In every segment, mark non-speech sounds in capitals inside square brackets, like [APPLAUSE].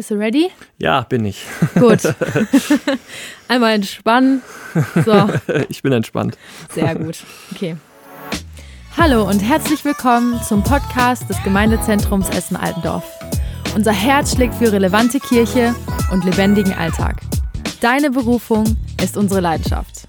Bist du ready? Ja, bin ich. [LAUGHS] Gut. [LAUGHS] Einmal entspannen. So. [LAUGHS] Ich bin entspannt. Sehr gut. Okay. Hallo und herzlich willkommen zum Podcast des Gemeindezentrums Essen-Altendorf. Unser Herz schlägt für relevante Kirche und lebendigen Alltag. Deine Berufung ist unsere Leidenschaft.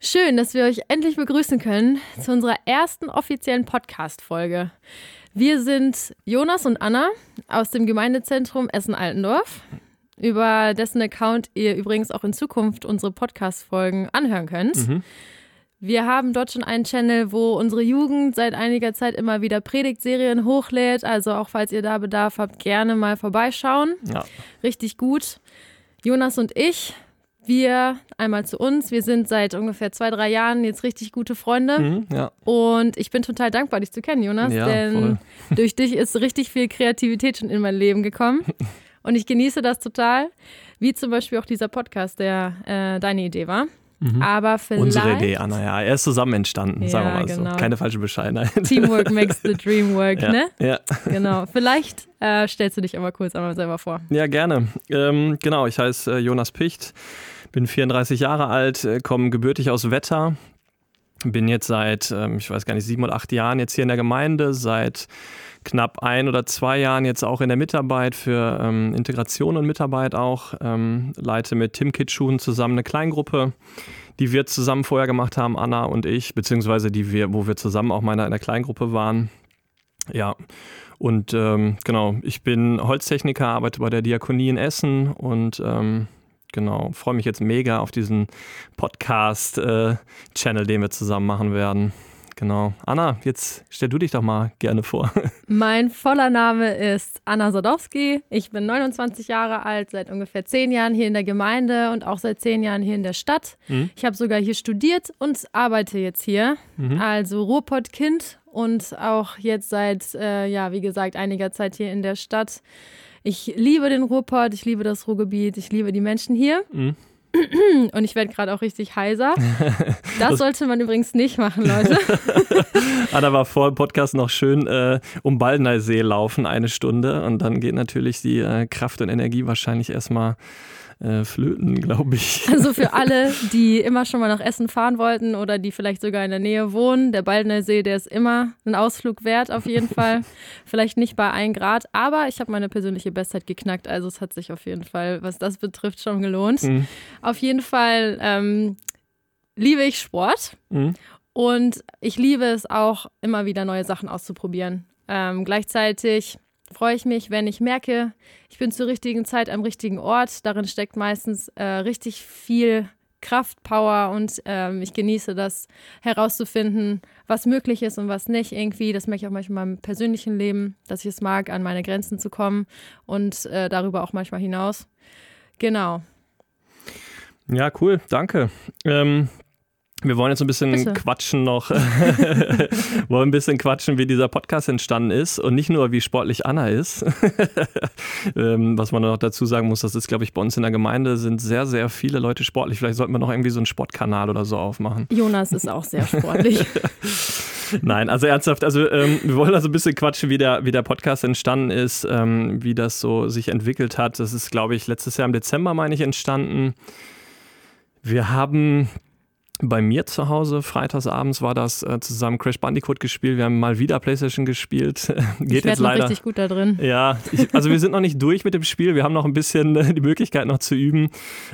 Schön, dass wir euch endlich begrüßen können zu unserer ersten offiziellen Podcast-Folge. Wir sind Jonas und Anna aus dem Gemeindezentrum Essen-Altendorf, über dessen Account ihr übrigens auch in Zukunft unsere Podcast-Folgen anhören könnt. Mhm. Wir haben dort schon einen Channel, wo unsere Jugend seit einiger Zeit immer wieder Predigtserien hochlädt. Also auch falls ihr da Bedarf habt, gerne mal vorbeischauen. Ja. Richtig gut. Jonas und ich, wir einmal zu uns. Wir sind seit ungefähr zwei, drei Jahren jetzt richtig gute Freunde. Mhm, ja. Und ich bin total dankbar, dich zu kennen, Jonas, Ja, denn voll. [LAUGHS] durch dich ist richtig viel Kreativität schon in mein Leben gekommen. [LAUGHS] Und ich genieße das total, wie zum Beispiel auch dieser Podcast, der äh, deine Idee war. Aber vielleicht Unsere Idee, Anna, ja. Er ist zusammen entstanden, sagen wir Ja, mal genau. so. Keine falsche Bescheidenheit. Teamwork [LAUGHS] makes the dream work, ja. ne? Ja. Genau. Vielleicht äh, stellst du dich aber kurz einmal selber vor. ja, gerne. Ähm, genau, ich heiße äh, Jonas Picht, bin 34 Jahre alt, äh, komme gebürtig aus Wetter. Bin jetzt seit, ähm, ich weiß gar nicht, sieben oder acht Jahren jetzt hier in der Gemeinde, seit knapp ein oder zwei Jahren jetzt auch in der Mitarbeit für ähm, Integration und Mitarbeit auch. Ähm, leite mit Tim Kitschun zusammen eine Kleingruppe, die wir zusammen vorher gemacht haben, Anna und ich, beziehungsweise die wir, wo wir zusammen auch mal in der Kleingruppe waren. Ja, und ähm, genau, ich bin Holztechniker, arbeite bei der Diakonie in Essen und ähm, genau, freue mich jetzt mega auf diesen Podcast-Channel, den wir zusammen machen werden. Genau. Anna, jetzt stell du dich doch mal gerne vor. [LAUGHS] Mein voller Name ist Anna Sadowski. Ich bin 29 Jahre alt, seit ungefähr zehn Jahren hier in der Gemeinde und auch seit zehn Jahren hier in der Stadt. Mhm. Ich habe sogar hier studiert und arbeite jetzt hier. Also Ruhrpott-Kind und auch jetzt seit, äh, ja, wie gesagt, einiger Zeit hier in der Stadt. Ich liebe den Ruhrpott, ich liebe das Ruhrgebiet, ich liebe die Menschen hier. Mhm. [CLEARS THROAT] Und ich werde gerade auch richtig heiser. [LAUGHS] Das sollte man übrigens nicht machen, Leute. [LAUGHS] Anna war vor dem Podcast noch schön äh, um Baldnersee laufen, eine Stunde. Und dann geht natürlich die äh, Kraft und Energie wahrscheinlich erstmal äh, flöten, [LAUGHS] glaube ich. Also für alle, die immer schon mal nach Essen fahren wollten oder die vielleicht sogar in der Nähe wohnen, der Baldner See, der ist immer ein Ausflug wert, auf jeden [LAUGHS] Fall. vielleicht nicht bei 1 Grad, aber ich habe meine persönliche Bestzeit geknackt, also es hat sich auf jeden Fall, was das betrifft, schon gelohnt. Mhm. Auf jeden Fall ähm, liebe ich Sport Mhm. und ich liebe es auch, immer wieder neue Sachen auszuprobieren. Ähm, gleichzeitig freue ich mich, wenn ich merke, ich bin zur richtigen Zeit am richtigen Ort. Darin steckt meistens äh, richtig viel Kraft, Power und ähm, ich genieße das herauszufinden, was möglich ist und was nicht irgendwie. Das merke ich auch manchmal im persönlichen Leben, dass ich es mag, an meine Grenzen zu kommen und äh, darüber auch manchmal hinaus. Genau. Ja, cool, danke. Ähm, wir wollen jetzt ein bisschen Bitte. quatschen noch, [LAUGHS] wollen ein bisschen quatschen, wie dieser Podcast entstanden ist und nicht nur, wie sportlich Anna ist. [LAUGHS] ähm, was man noch dazu sagen muss, das ist, glaube ich, bei uns in der Gemeinde sind sehr, sehr viele Leute sportlich. Vielleicht sollten wir noch irgendwie so einen Sportkanal oder so aufmachen. Jonas ist auch sehr sportlich. [LAUGHS] Nein, also ernsthaft, also ähm, wir wollen also ein bisschen quatschen, wie der, wie der Podcast entstanden ist, ähm, wie das so sich entwickelt hat. Das ist, glaube ich, letztes Jahr im Dezember, meine ich, entstanden. Wir haben bei mir zu Hause, freitagsabends war das, äh, zusammen Crash Bandicoot gespielt. Wir haben mal wieder Playstation gespielt. [LAUGHS] Geht ich jetzt leider. richtig gut da drin. Ja, ich, also wir sind noch nicht durch mit dem Spiel. Wir haben noch ein bisschen äh, die Möglichkeit noch zu üben.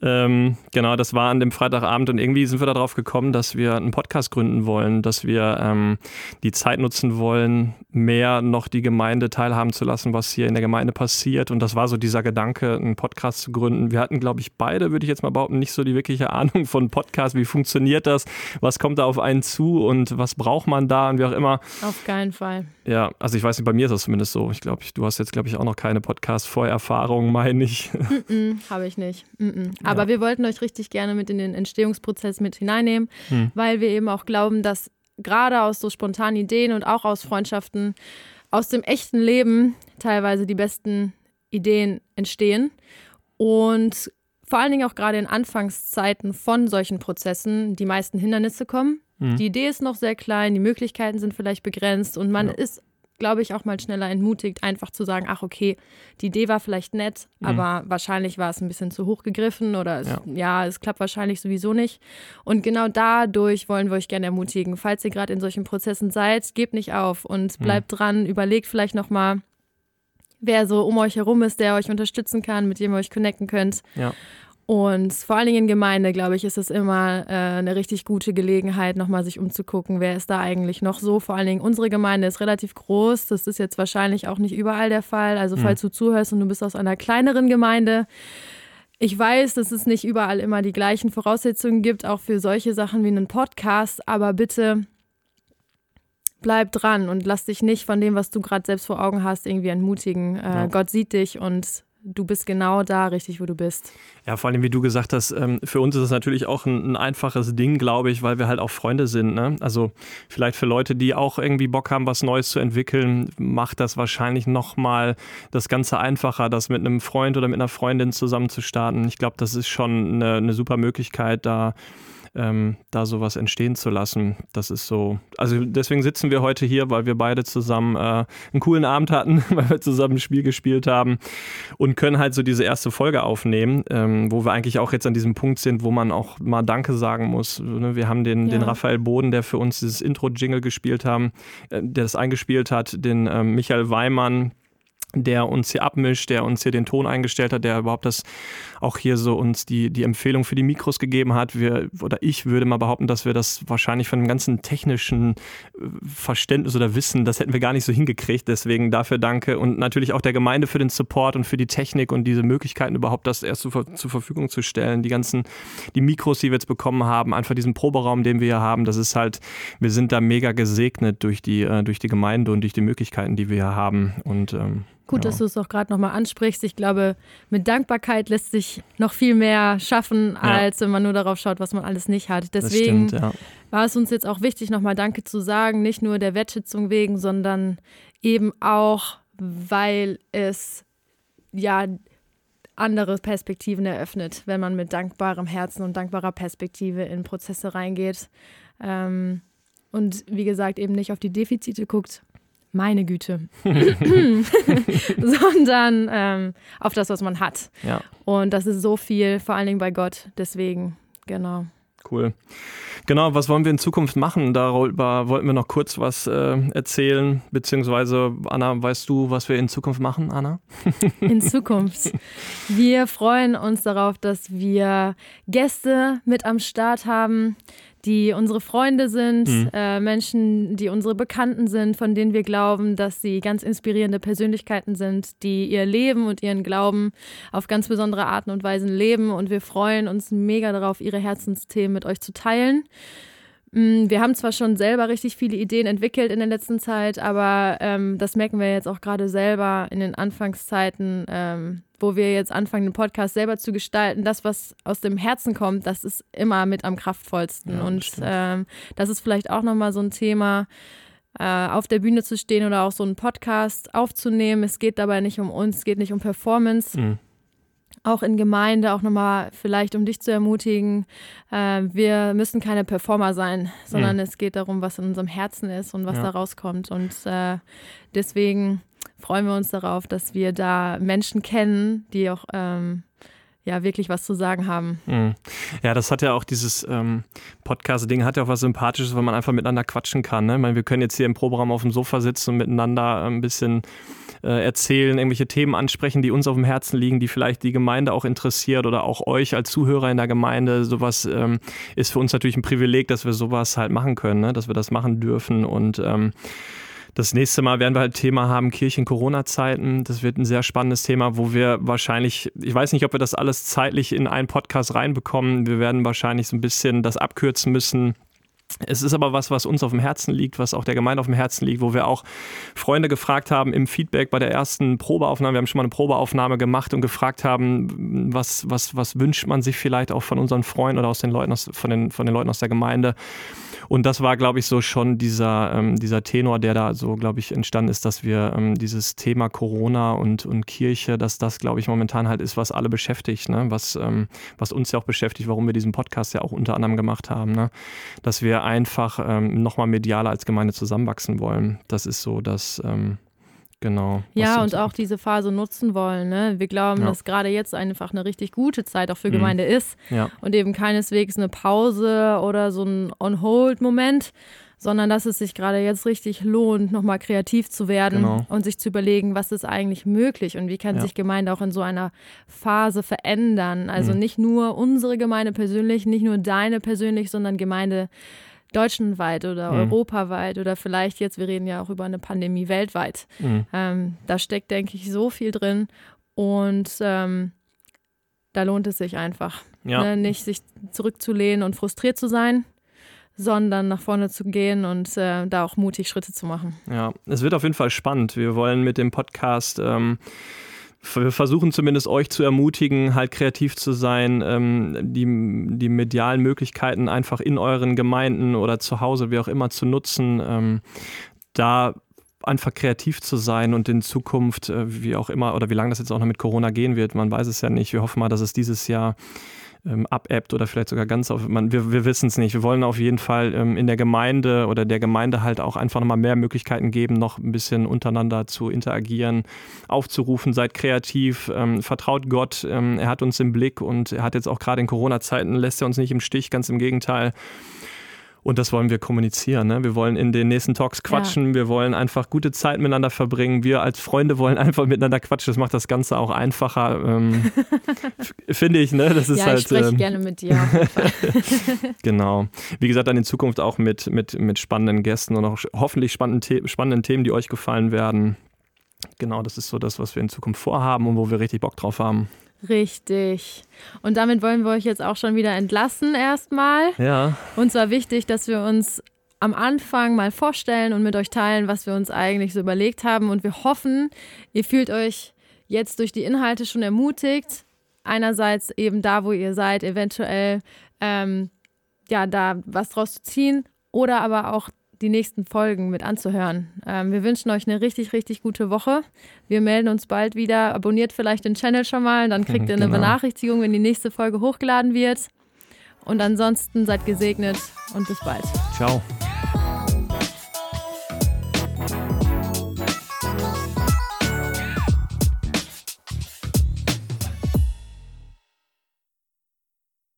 Ähm, genau, das war an dem Freitagabend und irgendwie sind wir darauf gekommen, dass wir einen Podcast gründen wollen, dass wir ähm, die Zeit nutzen wollen, mehr noch die Gemeinde teilhaben zu lassen, was hier in der Gemeinde passiert. Und das war so dieser Gedanke, einen Podcast zu gründen. Wir hatten, glaube ich, beide, würde ich jetzt mal behaupten, nicht so die wirkliche Ahnung von Podcast. Wie funktioniert das? Was kommt da auf einen zu und was braucht man da und wie auch immer. Auf keinen Fall. Ja, also ich weiß nicht, bei mir ist das zumindest so. Ich glaube, du hast jetzt, glaube ich, auch noch keine Podcast-Vorerfahrung, meine ich. [LAUGHS] Mm, Habe ich nicht. -mm. Aber Ja. wir wollten euch richtig gerne mit in den Entstehungsprozess mit hineinnehmen, Hm. weil wir eben auch glauben, dass gerade aus so spontanen Ideen und auch aus Freundschaften, aus dem echten Leben teilweise die besten Ideen entstehen. Und vor allen Dingen auch gerade in Anfangszeiten von solchen Prozessen die meisten Hindernisse kommen. Mhm. Die Idee ist noch sehr klein, die Möglichkeiten sind vielleicht begrenzt und man Ja. ist glaube ich, auch mal schneller entmutigt, einfach zu sagen, ach okay, die Idee war vielleicht nett, mhm. aber wahrscheinlich war es ein bisschen zu hoch gegriffen oder es, ja. ja. es klappt wahrscheinlich sowieso nicht. Und genau dadurch wollen wir euch gerne ermutigen. Falls ihr gerade in solchen Prozessen seid, gebt nicht auf und mhm. bleibt mhm. dran, überlegt vielleicht nochmal, wer so um euch herum ist, der euch unterstützen kann, mit dem ihr euch connecten könnt. Ja. Und vor allen Dingen in Gemeinde, glaube ich, ist es immer äh, eine richtig gute Gelegenheit, nochmal sich umzugucken, wer ist da eigentlich noch so. Vor allen Dingen unsere Gemeinde ist relativ groß. Das ist jetzt wahrscheinlich auch nicht überall der Fall. Also mhm. falls du zuhörst und du bist aus einer kleineren Gemeinde, ich weiß, dass es nicht überall immer die gleichen Voraussetzungen gibt, auch für solche Sachen wie einen Podcast, aber bitte bleib dran und lass dich nicht von dem, was du gerade selbst vor Augen hast, irgendwie entmutigen. Äh, ja. Gott sieht dich und du bist genau da richtig, wo du bist. Ja, vor allem, wie du gesagt hast, ähm, für uns ist es natürlich auch ein, ein einfaches Ding, glaube ich, weil wir halt auch Freunde sind. Ne? Also vielleicht für Leute, die auch irgendwie Bock haben, was Neues zu entwickeln, macht das wahrscheinlich nochmal das Ganze einfacher, das mit einem Freund oder mit einer Freundin zusammen zu starten. Ich glaube, das ist schon eine, eine super Möglichkeit, da ähm, da sowas entstehen zu lassen. Das ist so. Also deswegen sitzen wir heute hier, weil wir beide zusammen äh, einen coolen Abend hatten, [LAUGHS] weil wir zusammen ein Spiel gespielt haben und können halt so diese erste Folge aufnehmen, ähm, wo wir eigentlich auch jetzt an diesem Punkt sind, wo man auch mal Danke sagen muss. Ne, wir haben den, ja. den Raphael Boden, der für uns dieses Intro-Jingle gespielt haben, äh, der das eingespielt hat, den äh, Michael Weimann, der uns hier abmischt, der uns hier den Ton eingestellt hat, der überhaupt das auch hier so uns die, die Empfehlung für die Mikros gegeben hat. Wir, oder ich würde mal behaupten, dass wir das wahrscheinlich von dem ganzen technischen äh, Verständnis oder Wissen, das hätten wir gar nicht so hingekriegt. Deswegen dafür danke und natürlich auch der Gemeinde für den Support und für die Technik und diese Möglichkeiten überhaupt das erst zur, zur Verfügung zu stellen. Die ganzen, die Mikros, die wir jetzt bekommen haben, einfach diesen Proberaum, den wir hier haben, das ist halt, wir sind da mega gesegnet durch die, äh, durch die Gemeinde und durch die Möglichkeiten, die wir hier haben. Und ähm, Gut, ja. dass du es auch gerade nochmal ansprichst. Ich glaube, mit Dankbarkeit lässt sich noch viel mehr schaffen, ja. als wenn man nur darauf schaut, was man alles nicht hat. Deswegen stimmt, ja. war es uns jetzt auch wichtig, nochmal Danke zu sagen, nicht nur der Wertschätzung wegen, sondern eben auch, weil es ja andere Perspektiven eröffnet, wenn man mit dankbarem Herzen und dankbarer Perspektive in Prozesse reingeht. Ähm, und wie gesagt, eben nicht auf die Defizite guckt, meine Güte, [LAUGHS] [LAUGHS] sondern ähm, auf das, was man hat. Ja. Und das ist so viel, vor allen Dingen bei Gott. Deswegen, genau. Cool. Genau, was wollen wir in Zukunft machen? Darüber wollten wir noch kurz was äh, erzählen. Beziehungsweise, Anna, weißt du, was wir in Zukunft machen, Anna? in [LAUGHS] Zukunft. Wir freuen uns darauf, dass wir Gäste mit am Start haben, die unsere Freunde sind, mhm. äh, Menschen, die unsere Bekannten sind, von denen wir glauben, dass sie ganz inspirierende Persönlichkeiten sind, die ihr Leben und ihren Glauben auf ganz besondere Arten und Weisen leben. Und wir freuen uns mega darauf, ihre Herzensthemen mit euch zu teilen. Mm, wir haben zwar schon selber richtig viele Ideen entwickelt in der letzten Zeit, aber ähm, das merken wir jetzt auch gerade selber in den Anfangszeiten, ähm, wo wir jetzt anfangen, den Podcast selber zu gestalten. Das, was aus dem Herzen kommt, das ist immer mit am kraftvollsten. Ja, Und ähm, das ist vielleicht auch nochmal so ein Thema, äh, auf der Bühne zu stehen oder auch so einen Podcast aufzunehmen. Es geht dabei nicht um uns, es geht nicht um Performance. Mhm auch in Gemeinde, auch nochmal vielleicht, um dich zu ermutigen, äh, wir müssen keine Performer sein, sondern mhm. es geht darum, was in unserem Herzen ist und was ja. da rauskommt. Und äh, deswegen freuen wir uns darauf, dass wir da Menschen kennen, die auch ähm, ja wirklich was zu sagen haben. Mhm. Ja, das hat ja auch dieses ähm, Podcast-Ding, hat ja auch was Sympathisches, weil man einfach miteinander quatschen kann. Ne? Ich meine, wir können jetzt hier im Proberaum auf dem Sofa sitzen und miteinander ein bisschen äh, erzählen, irgendwelche Themen ansprechen, die uns auf dem Herzen liegen, die vielleicht die Gemeinde auch interessiert oder auch euch als Zuhörer in der Gemeinde. Sowas ähm, ist für uns natürlich ein Privileg, dass wir sowas halt machen können, ne? dass wir das machen dürfen und ähm, das nächste Mal werden wir halt Thema haben Kirchen-Corona-Zeiten. Das wird ein sehr spannendes Thema, wo wir wahrscheinlich, ich weiß nicht, ob wir das alles zeitlich in einen Podcast reinbekommen. Wir werden wahrscheinlich so ein bisschen das abkürzen müssen es ist aber was, was uns auf dem Herzen liegt, was auch der Gemeinde auf dem Herzen liegt, wo wir auch Freunde gefragt haben im Feedback bei der ersten Probeaufnahme. Wir haben schon mal eine Probeaufnahme gemacht und gefragt haben, was, was, was wünscht man sich vielleicht auch von unseren Freunden oder aus den Leuten aus, von, den, von den Leuten aus der Gemeinde. Und das war, glaube ich, so schon dieser, ähm, dieser Tenor, der da so, glaube ich, entstanden ist, dass wir ähm, dieses Thema Corona und, und Kirche, dass das, glaube ich, momentan halt ist, was alle beschäftigt, ne? was, ähm, was uns ja auch beschäftigt, warum wir diesen Podcast ja auch unter anderem gemacht haben, ne? dass wir einfach ähm, nochmal medialer als Gemeinde zusammenwachsen wollen. Das ist so, dass ähm, Genau. Ja, und auch diese Phase nutzen wollen. Ne? Wir glauben, ja. dass gerade jetzt einfach eine richtig gute Zeit auch für mhm. Gemeinde ist ja. und eben keineswegs eine Pause oder so ein On-Hold-Moment, sondern dass es sich gerade jetzt richtig lohnt, nochmal kreativ zu werden genau. und sich zu überlegen, was ist eigentlich möglich und wie kann ja. sich Gemeinde auch in so einer Phase verändern. Also mhm. nicht nur unsere Gemeinde persönlich, nicht nur deine persönlich, sondern Gemeinde deutschlandweit oder mhm. europaweit oder vielleicht jetzt, wir reden ja auch über eine Pandemie weltweit. Mhm. Ähm, da steckt, denke ich, so viel drin und ähm, da lohnt es sich einfach. Ja. Ne? Nicht sich zurückzulehnen und frustriert zu sein, sondern nach vorne zu gehen und äh, da auch mutig Schritte zu machen. Ja, es wird auf jeden Fall spannend. Wir wollen mit dem Podcast ähm, wir versuchen zumindest euch zu ermutigen, halt kreativ zu sein, ähm, die, die medialen Möglichkeiten einfach in euren Gemeinden oder zu Hause, wie auch immer, zu nutzen, ähm, da einfach kreativ zu sein und in Zukunft, äh, wie auch immer, oder wie lange das jetzt auch noch mit Corona gehen wird, man weiß es ja nicht. Wir hoffen mal, dass es dieses Jahr ähm, abebbt oder vielleicht sogar ganz auf, man, wir, wir wissen es nicht. Wir wollen auf jeden Fall ähm, in der Gemeinde oder der Gemeinde halt auch einfach nochmal mehr Möglichkeiten geben, noch ein bisschen untereinander zu interagieren, aufzurufen, seid kreativ, ähm, vertraut Gott, ähm, er hat uns im Blick und er hat jetzt auch gerade in Corona-Zeiten, lässt er uns nicht im Stich, ganz im Gegenteil. Und das wollen wir kommunizieren. Ne? Wir wollen in den nächsten Talks quatschen. Ja. Wir wollen einfach gute Zeit miteinander verbringen. Wir als Freunde wollen einfach miteinander quatschen. Das macht das Ganze auch einfacher. Ähm, [LAUGHS] Finde ich, ne? Das ist ja, halt, ich spreche ähm, gerne mit dir. [LAUGHS] [LAUGHS] genau. Wie gesagt, dann in Zukunft auch mit, mit, mit spannenden Gästen und auch hoffentlich spannenden, spannenden Themen, die euch gefallen werden. Genau, das ist so das, was wir in Zukunft vorhaben und wo wir richtig Bock drauf haben. Richtig. Und damit wollen wir euch jetzt auch schon wieder entlassen erstmal. Ja. Und zwar wichtig, dass wir uns am Anfang mal vorstellen und mit euch teilen, was wir uns eigentlich so überlegt haben. Und wir hoffen, ihr fühlt euch jetzt durch die Inhalte schon ermutigt. Einerseits eben da, wo ihr seid, eventuell ähm, ja da was draus zu ziehen oder aber auch die nächsten Folgen mit anzuhören. Ähm, wir wünschen euch eine richtig, richtig gute Woche. Wir melden uns bald wieder. Abonniert vielleicht den Channel schon mal, dann kriegt ihr eine genau. Benachrichtigung, wenn die nächste Folge hochgeladen wird. Und ansonsten seid gesegnet und bis bald. Ciao.